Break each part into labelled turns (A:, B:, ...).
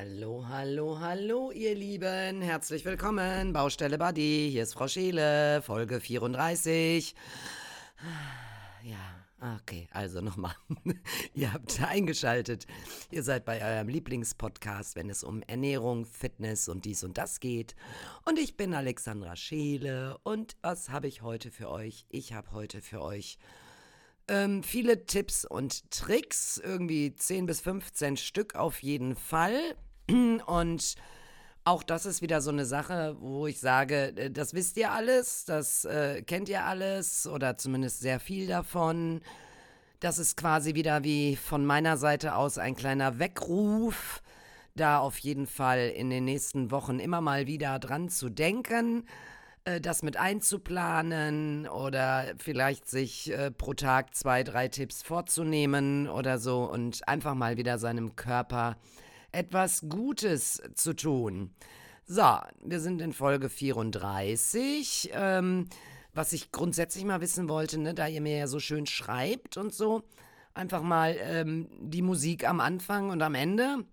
A: Hallo, hallo, hallo, ihr Lieben. Herzlich willkommen. Baustelle Buddy. Hier ist Frau Scheele, Folge 34. Ja, okay, also nochmal. ihr habt eingeschaltet. Ihr seid bei eurem Lieblingspodcast, wenn es um Ernährung, Fitness und dies und das geht. Und ich bin Alexandra Scheele. Und was habe ich heute für euch? Ich habe heute für euch ähm, viele Tipps und Tricks, irgendwie 10 bis 15 Stück auf jeden Fall. Und auch das ist wieder so eine Sache, wo ich sage, äh, das wisst ihr alles, das äh, kennt ihr alles oder zumindest sehr viel davon. Das ist quasi wieder wie von meiner Seite aus ein kleiner Weckruf, da auf jeden Fall in den nächsten Wochen immer mal wieder dran zu denken äh, das mit einzuplanen oder vielleicht sich äh, pro Tag zwei, drei Tipps vorzunehmen oder so und einfach mal wieder seinem Körper etwas Gutes zu tun. So, wir sind in Folge 34. Ähm, was ich grundsätzlich mal wissen wollte, ne, da ihr mir ja so schön schreibt und so, einfach mal ähm, die Musik am Anfang und am Ende.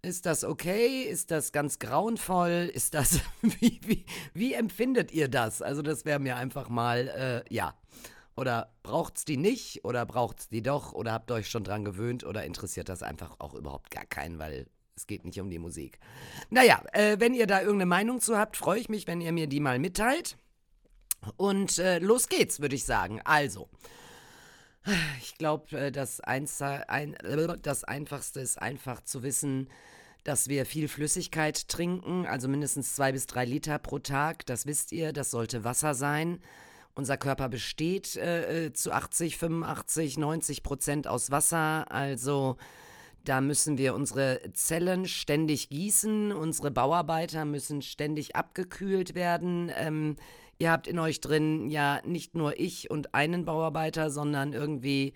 A: Ist das okay? Ist das ganz grauenvoll? Ist das, wie, wie, wie empfindet ihr das? Also das wäre mir einfach mal, äh, ja. Oder braucht's die nicht? Oder braucht's die doch? Oder habt ihr euch schon dran gewöhnt? Oder interessiert das einfach auch überhaupt gar keinen, weil es geht nicht um die Musik. Naja, äh, wenn ihr da irgendeine Meinung zu habt, freue ich mich, wenn ihr mir die mal mitteilt. Und äh, los geht's, würde ich sagen. Also, ich glaube, äh, das, ein, das Einfachste ist einfach zu wissen, dass wir viel Flüssigkeit trinken, also mindestens zwei bis drei Liter pro Tag. Das wisst ihr, das sollte Wasser sein. Unser Körper besteht äh, äh zu 80, 85, 90 Prozent aus Wasser. Also da müssen wir unsere Zellen ständig gießen. Unsere Bauarbeiter müssen ständig abgekühlt werden. Ähm, ihr habt in euch drin ja nicht nur ich und einen Bauarbeiter, sondern irgendwie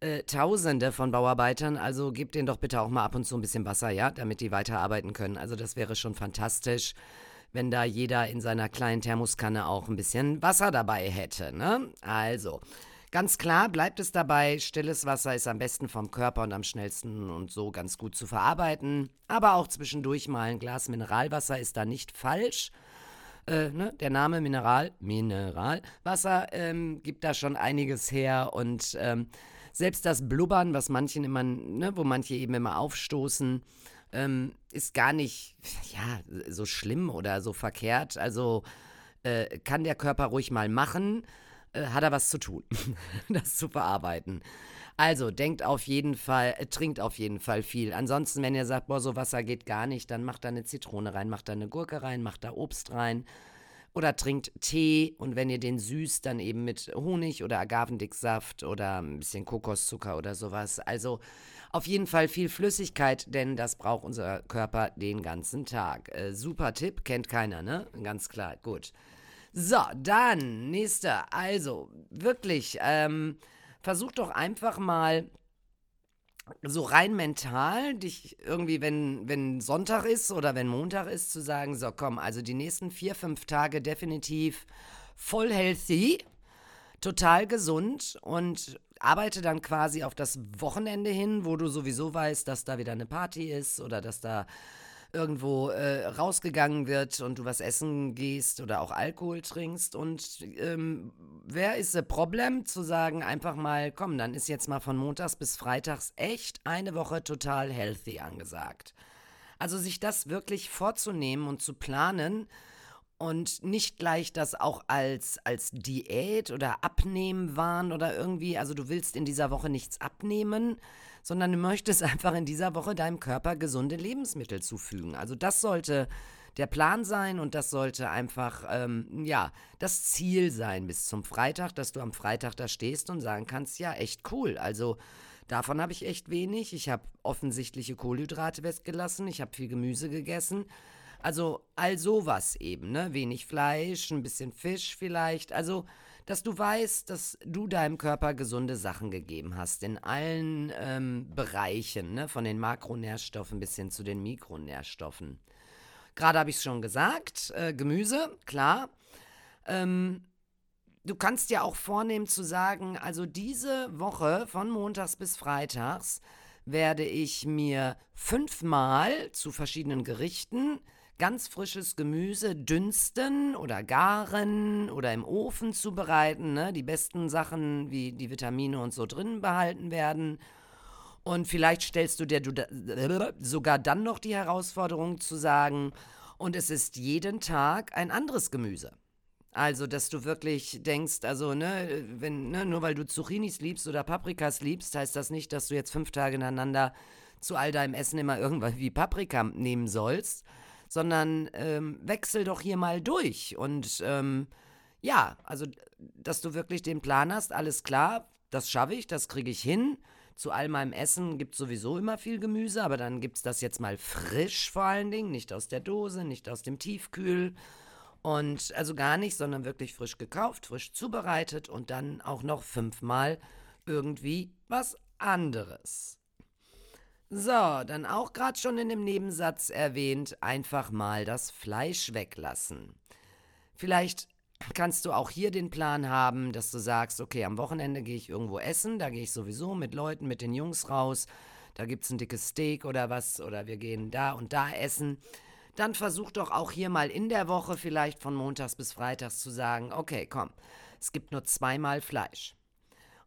A: äh, Tausende von Bauarbeitern. Also gebt denen doch bitte auch mal ab und zu ein bisschen Wasser, ja, damit die weiterarbeiten können. Also das wäre schon fantastisch, wenn da jeder in seiner kleinen Thermoskanne auch ein bisschen Wasser dabei hätte. Ne? Also. Ganz klar bleibt es dabei, stilles Wasser ist am besten vom Körper und am schnellsten und so ganz gut zu verarbeiten. Aber auch zwischendurch mal ein Glas Mineralwasser ist da nicht falsch. Äh, ne, der Name Mineral, Mineralwasser ähm, gibt da schon einiges her und ähm, selbst das Blubbern, was manchen immer, ne, wo manche eben immer aufstoßen, ähm, ist gar nicht, ja, so schlimm oder so verkehrt. Also äh, kann der Körper ruhig mal machen, äh, hat er was zu tun, das zu verarbeiten. Also denkt auf jeden Fall, äh, trinkt auf jeden Fall viel. Ansonsten, wenn ihr sagt, boah, so Wasser geht gar nicht, dann macht da eine Zitrone rein, macht da eine Gurke rein, macht da Obst rein. Oder trinkt Tee und wenn ihr den süßt, dann eben mit Honig oder Agavendicksaft oder ein bisschen Kokoszucker oder sowas. Also auf jeden Fall viel Flüssigkeit, denn das braucht unser Körper den ganzen Tag. Äh, super Tipp, kennt keiner, ne? Ganz klar, gut. So, dann, nächster. Also, wirklich, ähm, versuch doch einfach mal so rein mental, dich irgendwie, wenn, wenn Sonntag ist oder wenn Montag ist, zu sagen, so komm, also die nächsten vier, fünf Tage definitiv voll healthy, total gesund und arbeite dann quasi auf das Wochenende hin, wo du sowieso weißt, dass da wieder eine Party ist oder dass da irgendwo äh, rausgegangen wird und du was essen gehst oder auch Alkohol trinkst. Und ähm, wer ist das Problem zu sagen, einfach mal, komm, dann ist jetzt mal von Montags bis Freitags echt eine Woche total healthy angesagt. Also sich das wirklich vorzunehmen und zu planen und nicht gleich das auch als, als Diät oder Abnehmen waren oder irgendwie, also du willst in dieser Woche nichts abnehmen, sondern du möchtest einfach in dieser Woche deinem Körper gesunde Lebensmittel zufügen. Also das sollte der Plan sein und das sollte einfach, ähm, ja, das Ziel sein bis zum Freitag, dass du am Freitag da stehst und sagen kannst, ja, echt cool. Also davon habe ich echt wenig. Ich habe offensichtliche Kohlenhydrate weggelassen, ich habe viel Gemüse gegessen. Also all sowas eben, ne? Wenig Fleisch, ein bisschen Fisch vielleicht. Also dass du weißt, dass du deinem Körper gesunde Sachen gegeben hast in allen ähm, Bereichen, ne? von den Makronährstoffen bis hin zu den Mikronährstoffen. Gerade habe ich es schon gesagt, äh, Gemüse, klar. Ähm, du kannst ja auch vornehmen zu sagen, also diese Woche von Montags bis Freitags werde ich mir fünfmal zu verschiedenen Gerichten ganz frisches Gemüse dünsten oder garen oder im Ofen zubereiten. Ne? Die besten Sachen wie die Vitamine und so drin behalten werden. Und vielleicht stellst du dir sogar dann noch die Herausforderung zu sagen, und es ist jeden Tag ein anderes Gemüse. Also, dass du wirklich denkst, also, ne, wenn, ne, nur weil du Zucchinis liebst oder Paprikas liebst, heißt das nicht, dass du jetzt fünf Tage ineinander zu all deinem Essen immer irgendwas wie Paprika nehmen sollst, sondern ähm, wechsel doch hier mal durch. Und ähm, ja, also, dass du wirklich den Plan hast, alles klar, das schaffe ich, das kriege ich hin. Zu all meinem Essen gibt es sowieso immer viel Gemüse, aber dann gibt es das jetzt mal frisch vor allen Dingen, nicht aus der Dose, nicht aus dem Tiefkühl. Und also gar nicht, sondern wirklich frisch gekauft, frisch zubereitet und dann auch noch fünfmal irgendwie was anderes. So, dann auch gerade schon in dem Nebensatz erwähnt, einfach mal das Fleisch weglassen. Vielleicht kannst du auch hier den Plan haben, dass du sagst, okay, am Wochenende gehe ich irgendwo essen, da gehe ich sowieso mit Leuten, mit den Jungs raus, da gibt es ein dickes Steak oder was, oder wir gehen da und da essen. Dann versuch doch auch hier mal in der Woche vielleicht von Montags bis Freitags zu sagen, okay, komm, es gibt nur zweimal Fleisch.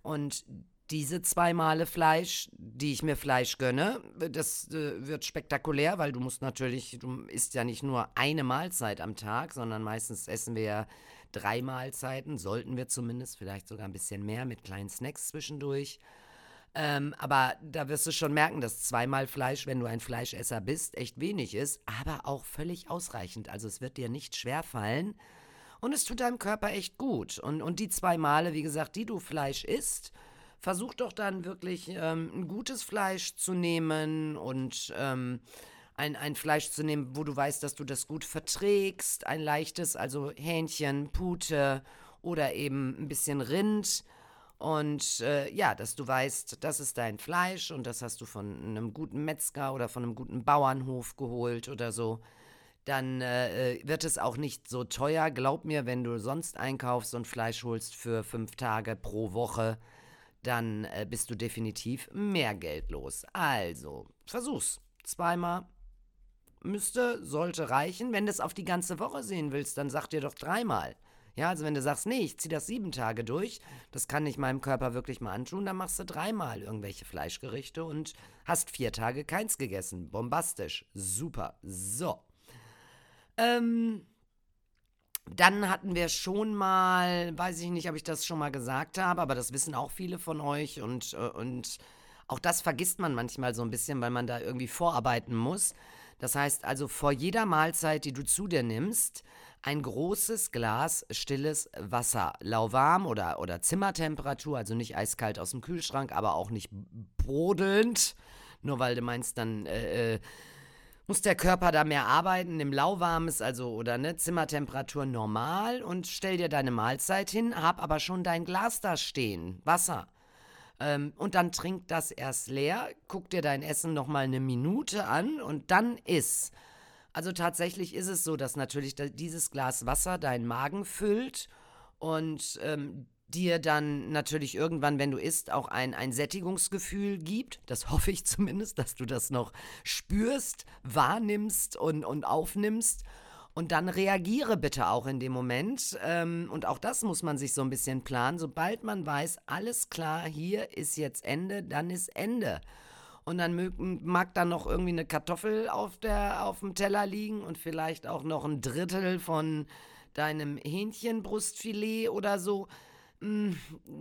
A: Und diese zwei Male Fleisch, die ich mir Fleisch gönne, das äh, wird spektakulär, weil du musst natürlich, du isst ja nicht nur eine Mahlzeit am Tag, sondern meistens essen wir ja drei Mahlzeiten, sollten wir zumindest, vielleicht sogar ein bisschen mehr mit kleinen Snacks zwischendurch. Ähm, aber da wirst du schon merken, dass zweimal Fleisch, wenn du ein Fleischesser bist, echt wenig ist, aber auch völlig ausreichend. Also es wird dir nicht schwer fallen und es tut deinem Körper echt gut. Und, und die zwei Male, wie gesagt, die du Fleisch isst, versuch doch dann wirklich ähm, ein gutes Fleisch zu nehmen und ähm, ein, ein Fleisch zu nehmen, wo du weißt, dass du das gut verträgst. Ein leichtes, also Hähnchen, Pute oder eben ein bisschen Rind. Und äh, ja, dass du weißt, das ist dein Fleisch und das hast du von einem guten Metzger oder von einem guten Bauernhof geholt oder so. Dann äh, äh wird es auch nicht so teuer. Glaub mir, wenn du sonst einkaufst und Fleisch holst für fünf Tage pro Woche, dann äh, bist du definitiv mehr Geld los. Also, versuch's. Zweimal müsste, sollte reichen. Wenn du es auf die ganze Woche sehen willst, dann sag dir doch dreimal. Ja, also wenn du sagst, nee, ich ziehe das sieben Tage durch, das kann ich meinem Körper wirklich mal antun, dann machst du dreimal irgendwelche Fleischgerichte und hast vier Tage keins gegessen. Bombastisch. Super. So. Ähm, dann hatten wir schon mal, weiß ich nicht, ob ich das schon mal gesagt habe, aber das wissen auch viele von euch und, äh, und auch das vergisst man manchmal so ein bisschen, weil man da irgendwie vorarbeiten muss. Das heißt also, vor jeder Mahlzeit, die du zu dir nimmst, ein großes Glas stilles Wasser, lauwarm oder, oder Zimmertemperatur, also nicht eiskalt aus dem Kühlschrank, aber auch nicht brodelnd, nur weil du meinst, dann äh, äh muss der Körper da mehr arbeiten, im lauwarmes, also oder ne, Zimmertemperatur normal und stell dir deine Mahlzeit hin, hab aber schon dein Glas da stehen, Wasser. Ähm, und dann trink das erst leer, guck dir dein Essen nochmal eine Minute an und dann iss. Also tatsächlich ist es so, dass natürlich dieses Glas Wasser deinen Magen füllt und ähm, dir dann natürlich irgendwann, wenn du isst, auch ein, ein Sättigungsgefühl gibt. Das hoffe ich zumindest, dass du das noch spürst, wahrnimmst und, und aufnimmst. Und dann reagiere bitte auch in dem Moment. Ähm, und auch das muss man sich so ein bisschen planen. Sobald man weiß, alles klar, hier ist jetzt Ende, dann ist Ende. Und dann mag, dann noch irgendwie eine Kartoffel auf, der, auf dem Teller liegen und vielleicht auch noch ein Drittel von deinem Hähnchenbrustfilet oder so. Mm,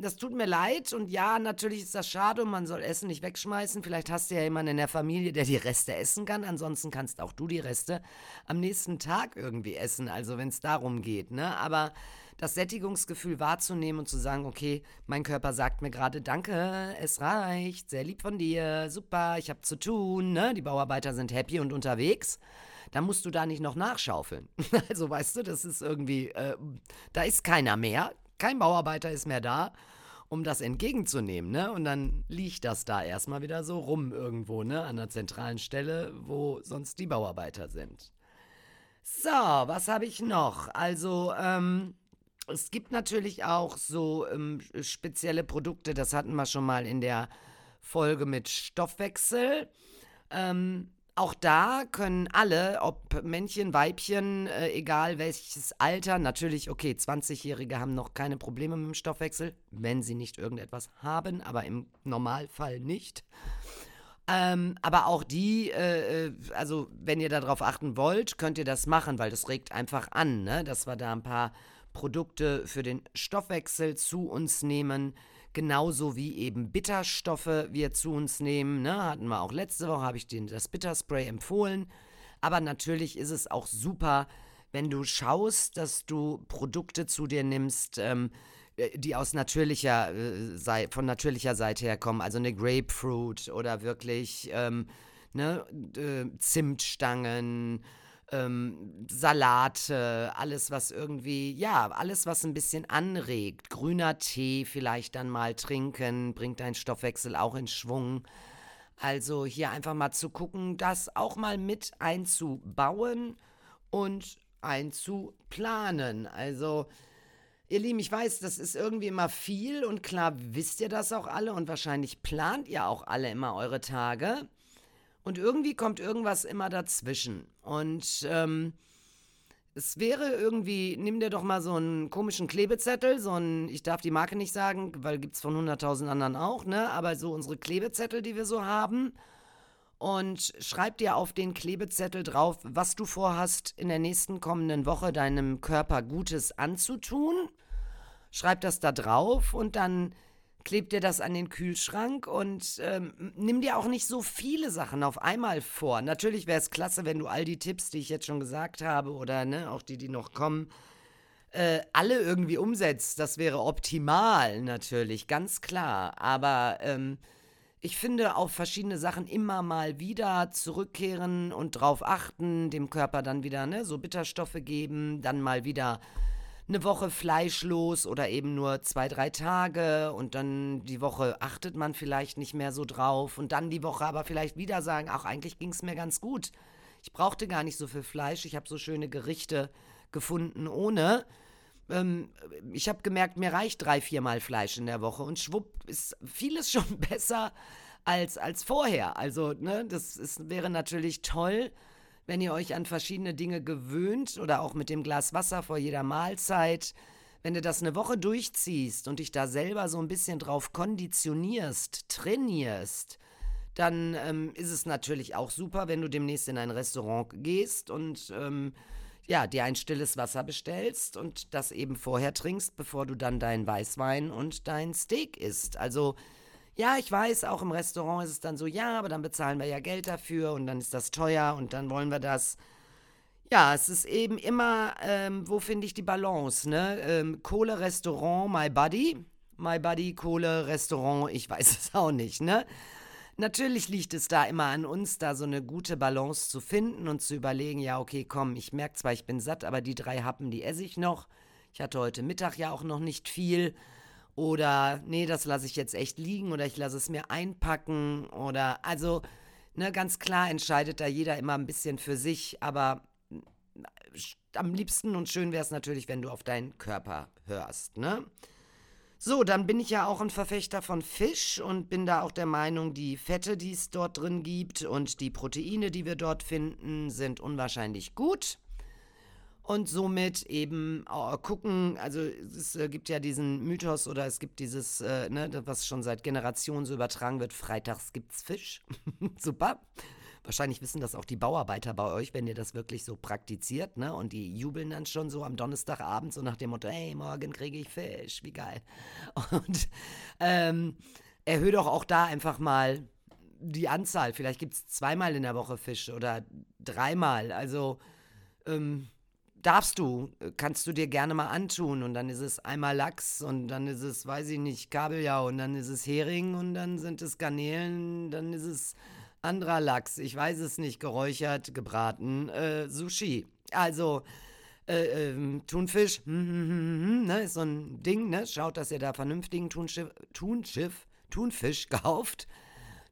A: das tut mir leid und ja, natürlich ist das schade und man soll Essen nicht wegschmeißen. Vielleicht hast du ja jemanden in der Familie, der die Reste essen kann. Ansonsten kannst auch du die Reste am nächsten Tag irgendwie essen, also wenn es darum geht. Ne? Aber das Sättigungsgefühl wahrzunehmen und zu sagen, okay, mein Körper sagt mir gerade, danke, es reicht, sehr lieb von dir, super, ich habe zu tun, ne? die Bauarbeiter sind happy und unterwegs dann musst du da nicht noch nachschaufeln. Also weißt du, das ist irgendwie, äh, da ist keiner mehr, kein Bauarbeiter ist mehr da, um das entgegenzunehmen, ne? Und dann liegt das da erstmal wieder so rum irgendwo, ne? An der zentralen Stelle, wo sonst die Bauarbeiter sind. So, was habe ich noch? Also, ähm, es gibt natürlich auch so ähm, spezielle Produkte, das hatten wir schon mal in der Folge mit Stoffwechsel. Ähm, auch da können alle, ob Männchen, Weibchen, äh, egal welches Alter, natürlich, okay, 20-Jährige haben noch keine Probleme mit dem Stoffwechsel, wenn sie nicht irgendetwas haben, aber im Normalfall nicht. Ähm, aber auch die, äh, äh also wenn ihr darauf achten wollt, könnt ihr das machen, weil das regt einfach an, ne? dass wir da ein paar Produkte für den Stoffwechsel zu uns nehmen genauso wie eben Bitterstoffe wir zu uns nehmen. Ne? Hatten wir auch letzte Woche, habe ich den, das Bitterspray empfohlen. Aber natürlich ist es auch super, wenn du schaust, dass du Produkte zu dir nimmst, ähm, äh, die aus natürlicher, äh, von natürlicher Seite herkommen. Also eine Grapefruit oder wirklich ähm, ne, äh, Zimtstangen ähm, Salate, alles, was irgendwie, ja, alles, was ein bisschen anregt. Grüner Tee vielleicht dann mal trinken, bringt deinen Stoffwechsel auch in Schwung. Also hier einfach mal zu gucken, das auch mal mit einzubauen und einzuplanen. Also, ihr Lieben, ich weiß, das ist irgendwie immer viel und klar wisst ihr das auch alle und wahrscheinlich plant ihr auch alle immer eure Tage. Und irgendwie kommt irgendwas immer dazwischen. Und ähm, es wäre irgendwie, nimm dir doch mal so einen komischen Klebezettel, so einen, ich darf die Marke nicht sagen, weil gibt es von 100.000 anderen auch, ne? Aber so unsere Klebezettel, die wir so haben. Und schreib dir auf den Klebezettel drauf, was du vorhast, in der nächsten kommenden Woche deinem Körper Gutes anzutun. Schreib das da drauf und dann kleb dir das an den Kühlschrank und ähm, nimm dir auch nicht so viele Sachen auf einmal vor. Natürlich wäre es klasse, wenn du all die Tipps, die ich jetzt schon gesagt habe, oder ne, auch die, die noch kommen, äh, alle irgendwie umsetzt. Das wäre optimal, natürlich, ganz klar. Aber ähm, ich finde, auf verschiedene Sachen immer mal wieder zurückkehren und drauf achten, dem Körper dann wieder ne, so Bitterstoffe geben, dann mal wieder eine Woche fleischlos oder eben nur zwei, drei Tage und dann die Woche achtet man vielleicht nicht mehr so drauf und dann die Woche aber vielleicht wieder sagen, ach, eigentlich ging es mir ganz gut. Ich brauchte gar nicht so viel Fleisch, ich habe so schöne Gerichte gefunden ohne. Ähm, ich habe gemerkt, mir reicht drei, viermal Fleisch in der Woche und schwupp ist vieles schon besser als, als vorher. Also, ne, das ist, wäre natürlich toll, wenn ihr euch an verschiedene Dinge gewöhnt oder auch mit dem Glas Wasser vor jeder Mahlzeit, wenn du das eine Woche durchziehst und dich da selber so ein bisschen drauf konditionierst, trainierst, dann ähm, ist es natürlich auch super, wenn du demnächst in ein Restaurant gehst und ähm, ja, dir ein stilles Wasser bestellst und das eben vorher trinkst, bevor du dann dein Weißwein und dein Steak isst. Also ja, ich weiß, auch im Restaurant ist es dann so, ja, aber dann bezahlen wir ja Geld dafür und dann ist das teuer und dann wollen wir das. Ja, es ist eben immer, ähm, wo finde ich die Balance, ne? Ähm, Kohle, Restaurant, My Buddy. My Buddy, Kohle, Restaurant, ich weiß es auch nicht, ne? Natürlich liegt es da immer an uns, da so eine gute Balance zu finden und zu überlegen, ja, okay, komm, ich merke zwar, ich bin satt, aber die drei Happen, die esse ich noch. Ich hatte heute Mittag ja auch noch nicht viel. Oder nee, das lasse ich jetzt echt liegen oder ich lasse es mir einpacken oder also, ne, ganz klar entscheidet da jeder immer ein bisschen für sich, aber äh, am liebsten und schön wäre es natürlich, wenn du auf deinen Körper hörst, ne? So, dann bin ich ja auch ein Verfechter von Fisch und bin da auch der Meinung, die Fette, die es dort drin gibt und die Proteine, die wir dort finden, sind unwahrscheinlich gut und somit eben äh, gucken, also es äh, gibt ja diesen Mythos oder es gibt dieses, äh, ne, was schon seit Generationen so übertragen wird, freitags gibt's Fisch. Super. Wahrscheinlich wissen das auch die Bauarbeiter bei euch, wenn ihr das wirklich so praktiziert, ne? Und die jubeln dann schon so am Donnerstagabend so nach dem Motto, hey, morgen kriege ich Fisch, wie geil. Und ähm, erhöht doch auch da einfach mal die Anzahl. Vielleicht gibt es zweimal in der Woche Fisch oder dreimal. Also, ähm, darfst du, kannst du dir gerne mal antun. Und dann ist es einmal Lachs und dann ist es, weiß ich nicht, Kabeljau und dann ist es Hering und dann sind es Garnelen, dann ist es anderer Lachs, ich weiß es nicht, geräuchert, gebraten, äh, Sushi. Also, äh, äh, Thunfisch, hm, hm, hm, ne, ist so ein Ding, ne? Schaut, dass ihr da vernünftigen Thunschiff, Thunschiff, Thunfisch kauft,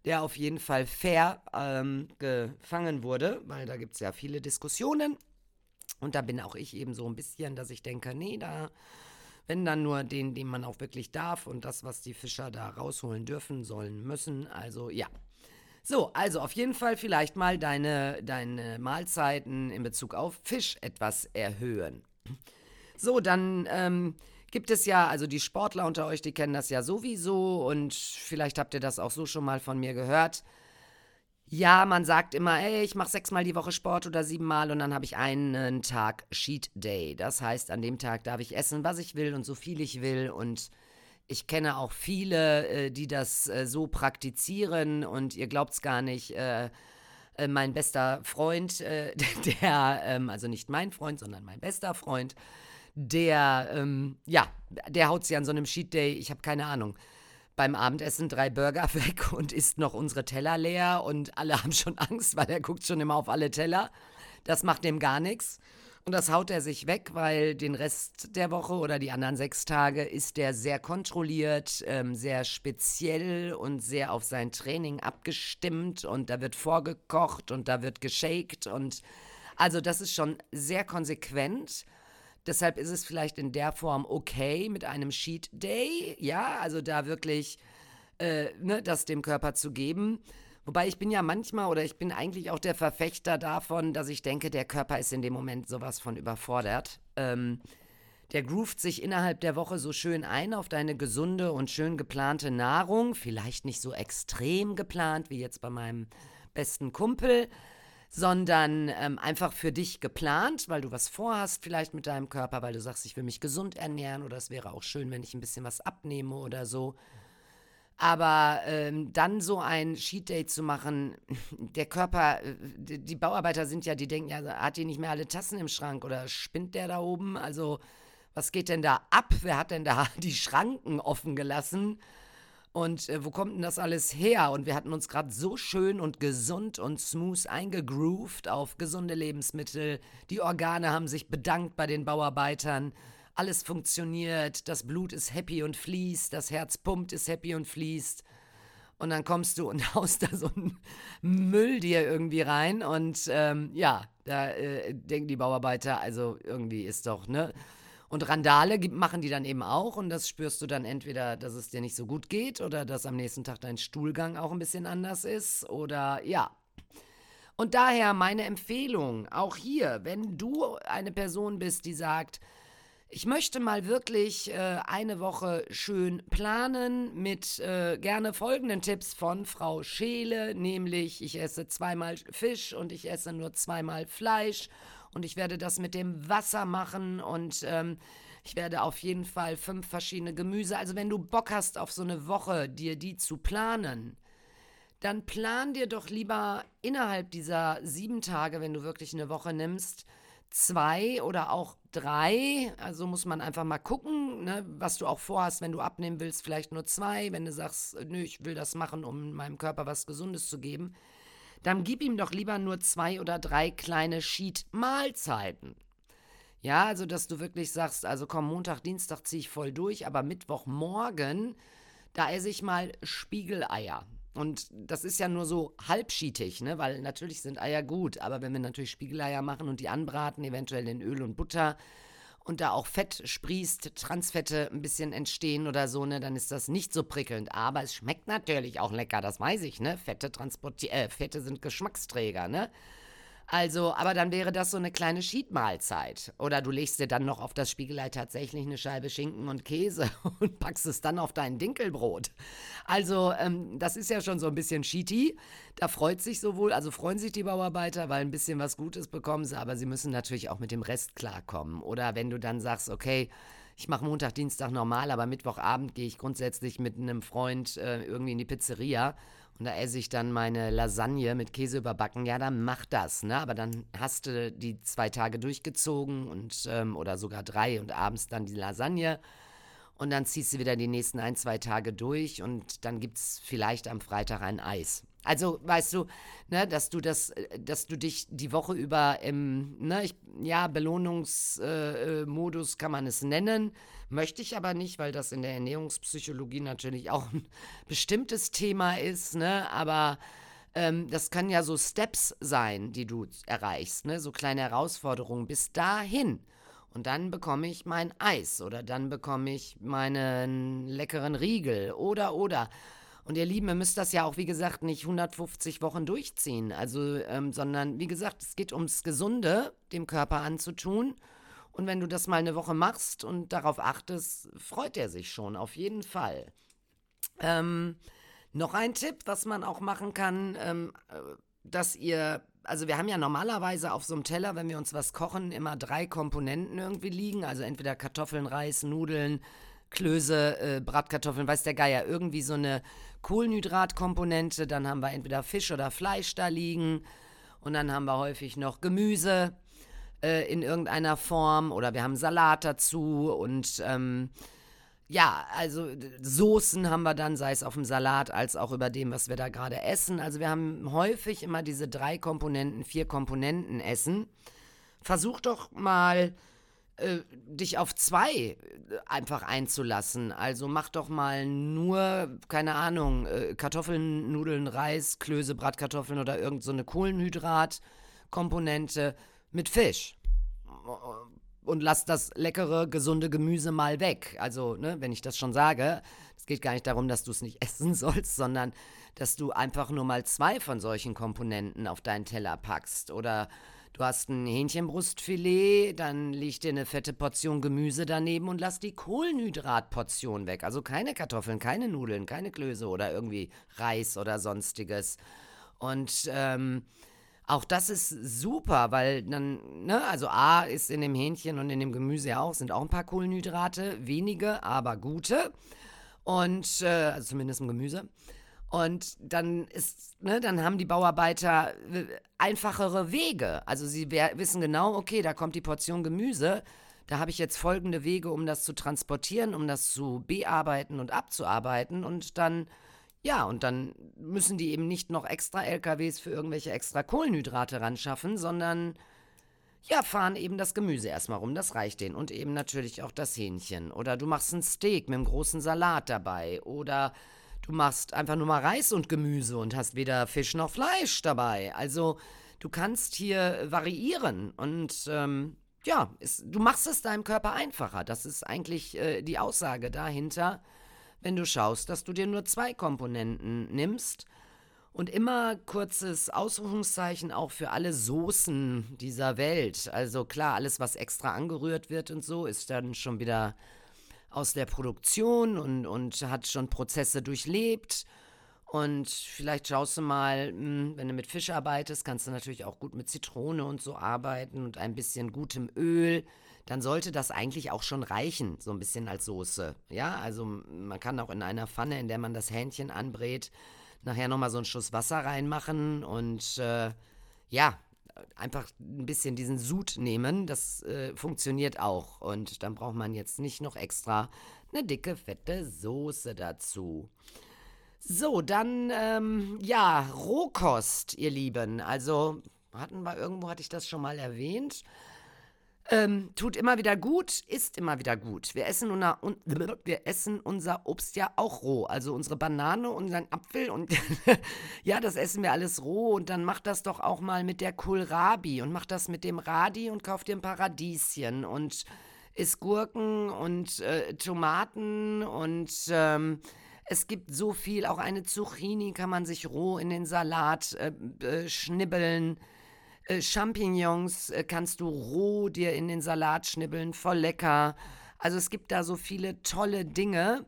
A: der auf jeden Fall fair ähm, gefangen wurde, weil da gibt es ja viele Diskussionen. Und da bin auch ich eben so ein bisschen, dass ich denke, nee, da Wenn dann nur den, den man auch wirklich darf und das, was die Fischer da rausholen dürfen, sollen, müssen. Also ja. So, also auf jeden Fall vielleicht mal deine, deine Mahlzeiten in Bezug auf Fisch etwas erhöhen. So, dann ähm, gibt es ja, also die Sportler unter euch, die kennen das ja sowieso und vielleicht habt ihr das auch so schon mal von mir gehört. Ja, man sagt immer, ey, ich mache sechsmal die Woche Sport oder siebenmal und dann habe ich einen Tag Cheat Day. Das heißt, an dem Tag darf ich essen, was ich will und so viel ich will. Und ich kenne auch viele, äh, die das äh, so praktizieren und ihr glaubt es gar nicht. Äh, mein bester Freund, der, ähm, also nicht mein Freund, sondern mein bester Freund, der, ähm, ja, der haut sich an so einem Cheat Day, ich habe keine Ahnung beim Abendessen drei Burger weg und isst noch unsere Teller leer und alle haben schon Angst, weil er guckt schon immer auf alle Teller. Das macht dem gar nichts. Und das haut er sich weg, weil den Rest der Woche oder die anderen sechs Tage ist der sehr kontrolliert, ähm, sehr speziell und sehr auf sein Training abgestimmt und da wird vorgekocht und da wird geshakt und also das ist schon sehr konsequent. Deshalb ist es vielleicht in der Form okay mit einem Cheat Day, ja, also da wirklich äh, ne, das dem Körper zu geben. Wobei ich bin ja manchmal oder ich bin eigentlich auch der Verfechter davon, dass ich denke, der Körper ist in dem Moment sowas von überfordert. Ähm, der groovt sich innerhalb der Woche so schön ein auf deine gesunde und schön geplante Nahrung. Vielleicht nicht so extrem geplant wie jetzt bei meinem besten Kumpel, sondern ähm, einfach für dich geplant, weil du was vorhast vielleicht mit deinem Körper, weil du sagst, ich will mich gesund ernähren oder es wäre auch schön, wenn ich ein bisschen was abnehme oder so. Aber ähm, dann so ein Cheat Day zu machen, der Körper, äh, die Bauarbeiter sind ja, die denken ja, hat die nicht mehr alle Tassen im Schrank oder spinnt der da oben? Also, was geht denn da ab? Wer hat denn da die Schranken offen gelassen? Und äh, wo kommt denn das alles her? Und wir hatten uns gerade so schön und gesund und smooth eingegroovt auf gesunde Lebensmittel. Die Organe haben sich bedankt bei den Bauarbeitern. Alles funktioniert. Das Blut ist happy und fließt. Das Herz pumpt, ist happy und fließt. Und dann kommst du und haust da so einen Müll dir irgendwie rein. Und ähm, ja, da äh, denken die Bauarbeiter, also irgendwie ist doch, ne? Und Randale machen die dann eben auch und das spürst du dann entweder, dass es dir nicht so gut geht oder dass am nächsten Tag dein Stuhlgang auch ein bisschen anders ist oder ja. Und daher meine Empfehlung, auch hier, wenn du eine Person bist, die sagt, ich möchte mal wirklich äh, eine Woche schön planen mit äh, gerne folgenden Tipps von Frau Scheele, nämlich ich esse zweimal Fisch und ich esse nur zweimal Fleisch und ich werde das mit dem Wasser machen und ähm, ich werde auf jeden Fall fünf verschiedene Gemüse. Also wenn du Bock hast auf so eine Woche, dir die zu planen, dann plan dir doch lieber innerhalb dieser sieben Tage, wenn du wirklich eine Woche nimmst, zwei oder auch drei. Also muss man einfach mal gucken, ne, was du auch vorhast, wenn du abnehmen willst, vielleicht nur zwei. Wenn du sagst, nö, ich will das machen, um meinem Körper was Gesundes zu geben, dann gib ihm doch lieber nur zwei oder drei kleine Sheet-Mahlzeiten. Ja, also dass du wirklich sagst, also komm, Montag, Dienstag ziehe ich voll durch, aber Mittwochmorgen, da esse ich mal Spiegeleier. Und das ist ja nur so halbschietig, ne? Weil natürlich sind Eier gut, aber wenn wir natürlich Spiegeleier machen und die anbraten, eventuell in Öl und Butter, und da auch Fett sprießt, Transfette ein bisschen entstehen oder so, ne, dann ist das nicht so prickelnd. Aber es schmeckt natürlich auch lecker, das weiß ich, ne? Fette transportieren, äh, Fette sind Geschmacksträger, ne? Also, aber dann wäre das so eine kleine Sheet-Mahlzeit. Oder du legst dir dann noch auf das Spiegelei tatsächlich eine Scheibe Schinken und Käse und packst es dann auf dein Dinkelbrot. Also, ähm, das ist ja schon so ein bisschen Sheety. Da freut sich sowohl, also freuen sich die Bauarbeiter, weil ein bisschen was Gutes bekommen sie, aber sie müssen natürlich auch mit dem Rest klarkommen. Oder wenn du dann sagst, okay, ich mache Montag, Dienstag normal, aber Mittwochabend gehe ich grundsätzlich mit einem Freund äh, irgendwie in die Pizzeria und da esse ich dann meine Lasagne mit Käse überbacken, ja, dann mach das, ne? Aber dann hast du die zwei Tage durchgezogen und ähm, oder sogar drei und abends dann die Lasagne. Und dann ziehst du wieder die nächsten ein, zwei Tage durch und dann gibt es vielleicht am Freitag ein Eis. Also, weißt du, ne, dass du das, dass du dich die Woche über im, ne, ich, ja, Belohnungsmodus äh, kann man es nennen, möchte ich aber nicht, weil das in der Ernährungspsychologie natürlich auch ein bestimmtes Thema ist, ne, aber ähm, das kann ja so Steps sein, die du erreichst, ne, so kleine Herausforderungen bis dahin. Und dann bekomme ich mein Eis oder dann bekomme ich meinen leckeren Riegel oder oder. Und ihr Lieben, ihr müsst das ja auch, wie gesagt, nicht 150 Wochen durchziehen. Also, ähm, sondern wie gesagt, es geht ums Gesunde, dem Körper anzutun. Und wenn du das mal eine Woche machst und darauf achtest, freut er sich schon, auf jeden Fall. Ähm, noch ein Tipp, was man auch machen kann, ähm, äh, dass ihr also wir haben ja normalerweise auf so einem Teller, wenn wir uns was kochen, immer drei Komponenten irgendwie liegen. Also entweder Kartoffeln, Reis, Nudeln, Klöße, äh, Bratkartoffeln, weiß der Geier, irgendwie so eine Kohlenhydratkomponente. Dann haben wir entweder Fisch oder Fleisch da liegen. Und dann haben wir häufig noch Gemüse äh, in irgendeiner Form. Oder wir haben Salat dazu und ähm, ja, also Soßen haben wir dann, sei es auf dem Salat als auch über dem, was wir da gerade essen. Also wir haben häufig immer diese drei Komponenten, vier Komponenten essen. Versuch doch mal äh, dich auf zwei äh, einfach einzulassen. Also mach doch mal nur, keine Ahnung, äh, Kartoffeln, Nudeln, Reis, Klöße, Bratkartoffeln oder irgend so Kohlenhydratkomponente mit Fisch und lass das leckere, gesunde Gemüse mal weg. Also, ne, wenn ich das schon sage, es geht gar nicht darum, dass du es nicht essen sollst, sondern dass du einfach nur mal zwei von solchen Komponenten auf deinen Teller packst. Oder du hast ein Hähnchenbrustfilet, dann liegt dir eine fette Portion Gemüse daneben und lass die Kohlenhydratportion weg. Also keine Kartoffeln, keine Nudeln, keine Klöße oder irgendwie Reis oder sonstiges. Und ähm, auch das ist super, weil dann, ne, also A ist in dem Hähnchen und in dem Gemüse ja auch, sind auch ein paar Kohlenhydrate, wenige, aber gute. Und, äh, also zumindest im Gemüse. Und dann ist, ne, dann haben die Bauarbeiter äh, einfachere Wege. Also sie wissen genau, okay, da kommt die Portion Gemüse. Da habe ich jetzt folgende Wege, um das zu transportieren, um das zu bearbeiten und abzuarbeiten. Und dann ja, und dann müssen die eben nicht noch extra LKWs für irgendwelche extra Kohlenhydrate ran schaffen, sondern ja, fahren eben das Gemüse erstmal rum, das reicht denen. Und eben natürlich auch das Hähnchen. Oder du machst ein Steak mit einem großen Salat dabei. Oder du machst einfach nur mal Reis und Gemüse und hast weder Fisch noch Fleisch dabei. Also du kannst hier variieren und ähm, ja, es, du machst es deinem Körper einfacher. Das ist eigentlich äh, die Aussage dahinter wenn du schaust, dass du dir nur zwei Komponenten nimmst und immer kurzes Ausrufungszeichen auch für alle Soßen dieser Welt. Also klar, alles, was extra angerührt wird und so, ist dann schon wieder aus der Produktion und, und hat schon Prozesse durchlebt. Und vielleicht schaust du mal, hm, wenn du mit Fisch arbeitest, kannst du natürlich auch gut mit Zitrone und so arbeiten und ein bisschen gutem Öl dann sollte das eigentlich auch schon reichen, so ein bisschen als Soße. Ja, also man kann auch in einer Pfanne, in der man das Hähnchen anbrät, nachher nochmal so einen Schuss Wasser reinmachen und äh, ja, einfach ein bisschen diesen Sud nehmen. Das äh, funktioniert auch. Und dann braucht man jetzt nicht noch extra eine dicke, fette Soße dazu. So, dann, ähm, ja, Rohkost, ihr Lieben. Also, hatten wir irgendwo, hatte ich das schon mal erwähnt. Ähm, tut immer wieder gut, ist immer wieder gut. Wir essen, unser, un, wir essen unser Obst ja auch roh. Also unsere Banane, unseren Apfel und ja, das essen wir alles roh. Und dann mach das doch auch mal mit der Kohlrabi und mach das mit dem Radi und kauf dir ein paar Radieschen und isst Gurken und äh, Tomaten und ähm, es gibt so viel. Auch eine Zucchini kann man sich roh in den Salat äh, äh, schnibbeln. Äh, Champignons äh, kannst du roh dir in den Salat schnibbeln, voll lecker. Also es gibt da so viele tolle Dinge.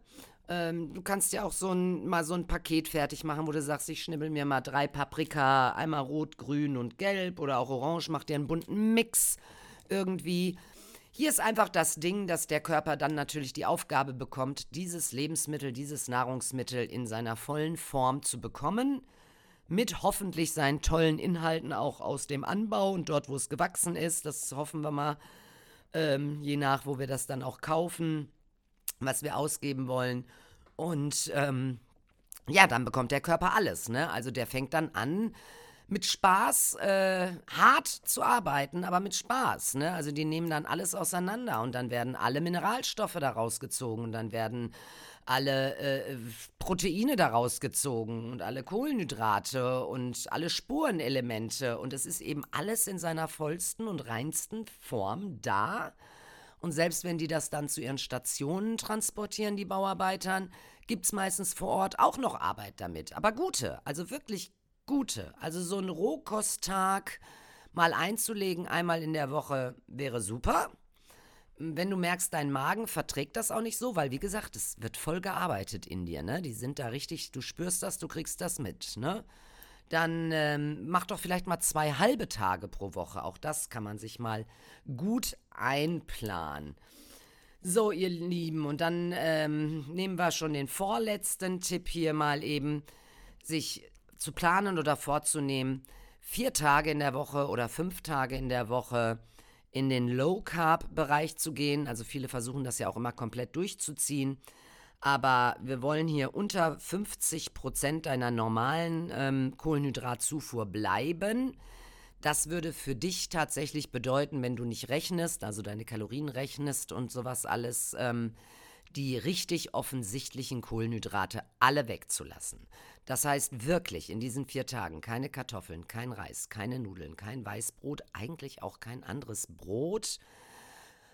A: Ähm, du kannst ja auch so ein, mal so ein Paket fertig machen, wo du sagst, ich schnibbel mir mal drei Paprika, einmal rot, grün und gelb oder auch orange, mach dir einen bunten Mix irgendwie. Hier ist einfach das Ding, dass der Körper dann natürlich die Aufgabe bekommt, dieses Lebensmittel, dieses Nahrungsmittel in seiner vollen Form zu bekommen mit hoffentlich seinen tollen Inhalten auch aus dem Anbau und dort, wo es gewachsen ist. Das hoffen wir mal, ähm, je nach, wo wir das dann auch kaufen, was wir ausgeben wollen. Und ähm, ja, dann bekommt der Körper alles. Ne? Also der fängt dann an, mit Spaß äh, hart zu arbeiten, aber mit Spaß. Ne? Also die nehmen dann alles auseinander und dann werden alle Mineralstoffe daraus gezogen und dann werden alle äh, Proteine daraus gezogen und alle Kohlenhydrate und alle Spurenelemente. Und es ist eben alles in seiner vollsten und reinsten Form da. Und selbst wenn die das dann zu ihren Stationen transportieren, die Bauarbeitern, gibt es meistens vor Ort auch noch Arbeit damit. Aber gute, also wirklich gute. Also so ein Rohkosttag mal einzulegen, einmal in der Woche, wäre super. Wenn du merkst, dein Magen verträgt das auch nicht so, weil wie gesagt, es wird voll gearbeitet in dir, ne? Die sind da richtig, du spürst das, du kriegst das mit, ne? Dann ähm, mach doch vielleicht mal zwei halbe Tage pro Woche. Auch das kann man sich mal gut einplanen. So, ihr Lieben, und dann ähm, nehmen wir schon den vorletzten Tipp hier mal eben, sich zu planen oder vorzunehmen, vier Tage in der Woche oder fünf Tage in der Woche in den Low-Carb-Bereich zu gehen. Also viele versuchen das ja auch immer komplett durchzuziehen. Aber wir wollen hier unter 50 Prozent deiner normalen ähm, Kohlenhydratzufuhr bleiben. Das würde für dich tatsächlich bedeuten, wenn du nicht rechnest, also deine Kalorien rechnest und sowas alles, ähm, die richtig offensichtlichen Kohlenhydrate alle wegzulassen. Das heißt wirklich in diesen vier Tagen keine Kartoffeln, kein Reis, keine Nudeln, kein Weißbrot, eigentlich auch kein anderes Brot.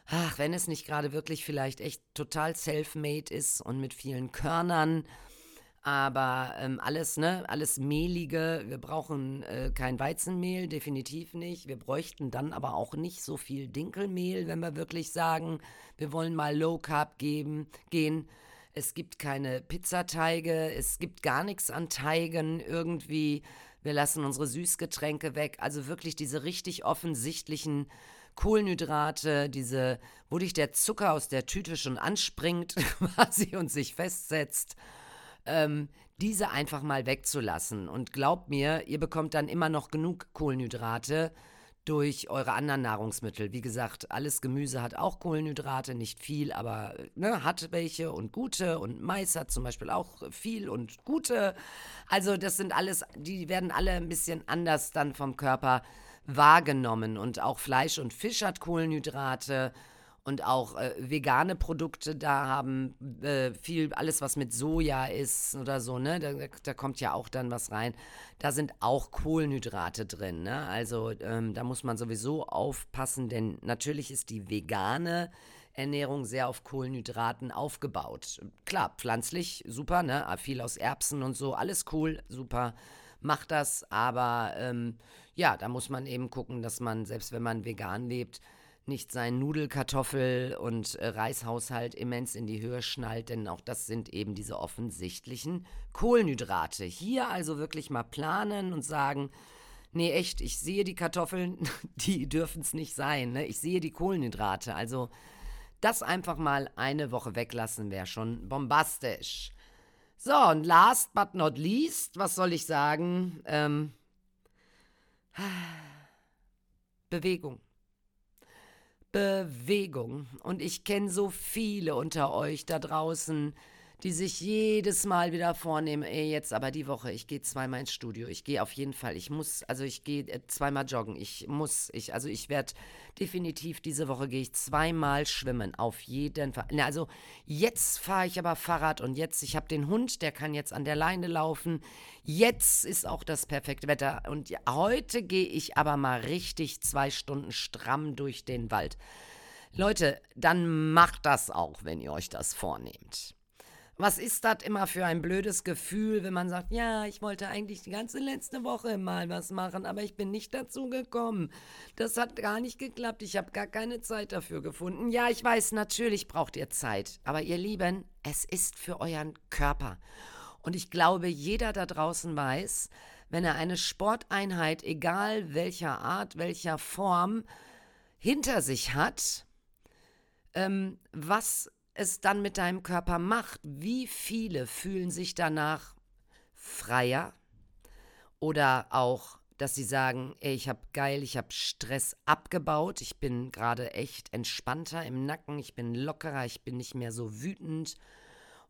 A: Ach, wenn es nicht gerade wirklich vielleicht echt total self-made ist und mit vielen Körnern aber ähm, alles, ne, alles mehlige. Wir brauchen äh, kein Weizenmehl, definitiv nicht. Wir bräuchten dann aber auch nicht so viel Dinkelmehl, wenn wir wirklich sagen, wir wollen mal Low Carb geben, gehen. Es gibt keine Pizzateige, es gibt gar nichts an Teigen irgendwie. Wir lassen unsere Süßgetränke weg. Also wirklich diese richtig offensichtlichen Kohlenhydrate, diese, wo dich der Zucker aus der Tüte schon anspringt, quasi und sich festsetzt ähm, diese einfach mal wegzulassen. Und glaubt mir, ihr bekommt dann immer noch genug Kohlenhydrate durch eure anderen Nahrungsmittel. Wie gesagt, alles Gemüse hat auch Kohlenhydrate, nicht viel, aber ne, hat welche und gute. Und Mais hat zum Beispiel auch viel und gute. Also das sind alles, die werden alle ein bisschen anders dann vom Körper wahrgenommen. Und auch Fleisch und Fisch hat Kohlenhydrate und auch äh, vegane Produkte da haben äh, viel, alles was mit Soja ist oder so, ne, da, da, kommt ja auch dann was rein. Da sind auch Kohlenhydrate drin, ne, also ähm, da muss man sowieso aufpassen, denn natürlich ist die vegane Ernährung sehr auf Kohlenhydraten aufgebaut. Klar, pflanzlich, super, ne, viel aus Erbsen und so, alles cool, super, macht das, aber ähm, ja, da muss man eben gucken, dass man, selbst wenn man vegan lebt, nicht seinen Nudelkartoffel- und äh, Reishaushalt immens in die Höhe schnallt, denn auch das sind eben diese offensichtlichen Kohlenhydrate. Hier also wirklich mal planen und sagen, nee, echt, ich sehe die Kartoffeln, die dürfen es nicht sein. Ne? Ich sehe die Kohlenhydrate. Also das einfach mal eine Woche weglassen wäre schon bombastisch. So, und last but not least, was soll ich sagen? Ähm, Bewegung. Bewegung. Und ich kenne so viele unter euch da draußen, die sich jedes Mal wieder vornehmen, ey, jetzt aber die Woche, ich gehe zweimal ins Studio. Ich gehe auf jeden Fall. Ich muss, also ich gehe äh, zweimal joggen. Ich muss, ich, also ich werde definitiv diese Woche gehe ich zweimal schwimmen. Auf jeden Fall. Na, also jetzt fahre ich aber Fahrrad und jetzt, ich habe den Hund, der kann jetzt an der Leine laufen. Jetzt ist auch das perfekte Wetter. Und heute gehe ich aber mal richtig zwei Stunden stramm durch den Wald. Leute, dann macht das auch, wenn ihr euch das vornehmt. Was ist das immer für ein blödes Gefühl, wenn man sagt, ja, ich wollte eigentlich die ganze letzte Woche mal was machen, aber ich bin nicht dazu gekommen. Das hat gar nicht geklappt, ich habe gar keine Zeit dafür gefunden. Ja, ich weiß, natürlich braucht ihr Zeit, aber ihr Lieben, es ist für euren Körper. Und ich glaube, jeder da draußen weiß, wenn er eine Sporteinheit, egal welcher Art, welcher Form, hinter sich hat, ähm, was es dann mit deinem Körper macht. Wie viele fühlen sich danach freier oder auch, dass sie sagen, ey, ich habe geil, ich habe Stress abgebaut, ich bin gerade echt entspannter im Nacken, ich bin lockerer, ich bin nicht mehr so wütend.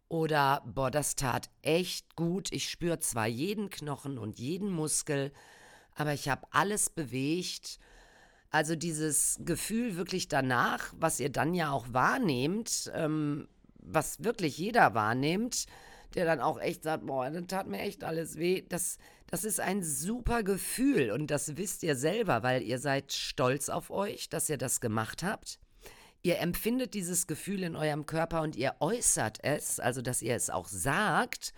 A: Oder, boah, das tat echt gut. Ich spüre zwar jeden Knochen und jeden Muskel, aber ich habe alles bewegt also dieses Gefühl wirklich danach, was ihr dann ja auch wahrnehmt, ähm, was wirklich jeder wahrnimmt, der dann auch echt sagt, boah, das tat mir echt alles weh, das, das ist ein super Gefühl und das wisst ihr selber, weil ihr seid stolz auf euch, dass ihr das gemacht habt. ihr empfindet dieses Gefühl in eurem Körper und ihr äußert es, also dass ihr es auch sagt.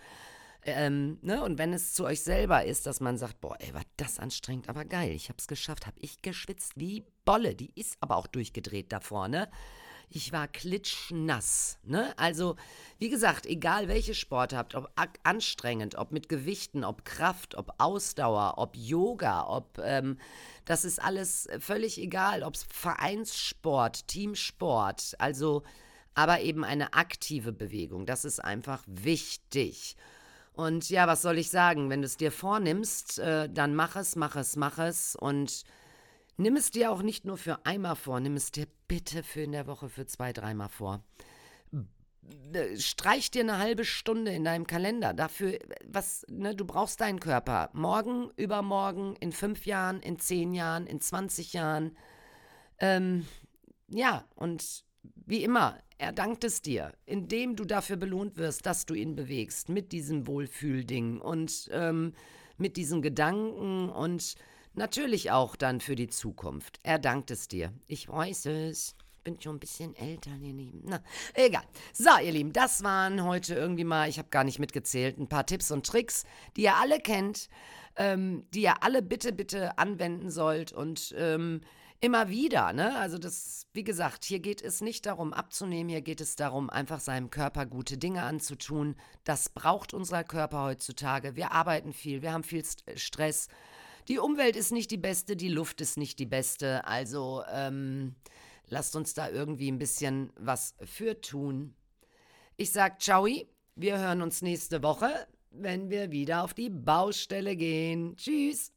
A: Ähm, ne? Und wenn es zu euch selber ist, dass man sagt, boah, ey, war das anstrengend, aber geil, ich hab's geschafft, hab ich geschwitzt wie Bolle, die ist aber auch durchgedreht da vorne. Ich war klitschnass. Ne? Also, wie gesagt, egal welche Sport habt, ob anstrengend, ob mit Gewichten, ob Kraft, ob Ausdauer, ob Yoga, ob ähm, das ist alles völlig egal, ob es Vereinssport, Teamsport, also aber eben eine aktive Bewegung. Das ist einfach wichtig. Und ja, was soll ich sagen? Wenn du es dir vornimmst, äh, dann mach es, mach es, mach es und nimm es dir auch nicht nur für einmal vor, nimm es dir bitte für in der Woche für zwei, dreimal vor. Streich dir eine halbe Stunde in deinem Kalender dafür, was, ne, du brauchst deinen Körper. Morgen, übermorgen, in fünf Jahren, in zehn Jahren, in 20 Jahren. Ähm, ja, und wie immer, er dankt es dir, indem du dafür belohnt wirst, dass du ihn bewegst, mit diesem Wohlfühlding und ähm, mit diesen Gedanken und natürlich auch dann für die Zukunft. Er dankt es dir. Ich weiß es. Bin schon ein bisschen älter, ihr Lieben. Na, egal. So, ihr Lieben, das waren heute irgendwie mal, ich habe gar nicht mitgezählt, ein paar Tipps und Tricks, die ihr alle kennt, ähm, die ihr alle bitte, bitte anwenden sollt und ähm, immer wieder, ne? Also das, wie gesagt, hier geht es nicht darum abzunehmen, hier geht es darum, einfach seinem Körper gute Dinge anzutun. Das braucht unser Körper heutzutage. Wir arbeiten viel, wir haben viel Stress. Die Umwelt ist nicht die beste, die Luft ist nicht die beste. Also ähm, lasst uns da irgendwie ein bisschen was für tun. Ich sag ciao, wir hören uns nächste Woche, wenn wir wieder auf die Baustelle gehen. Tschüss.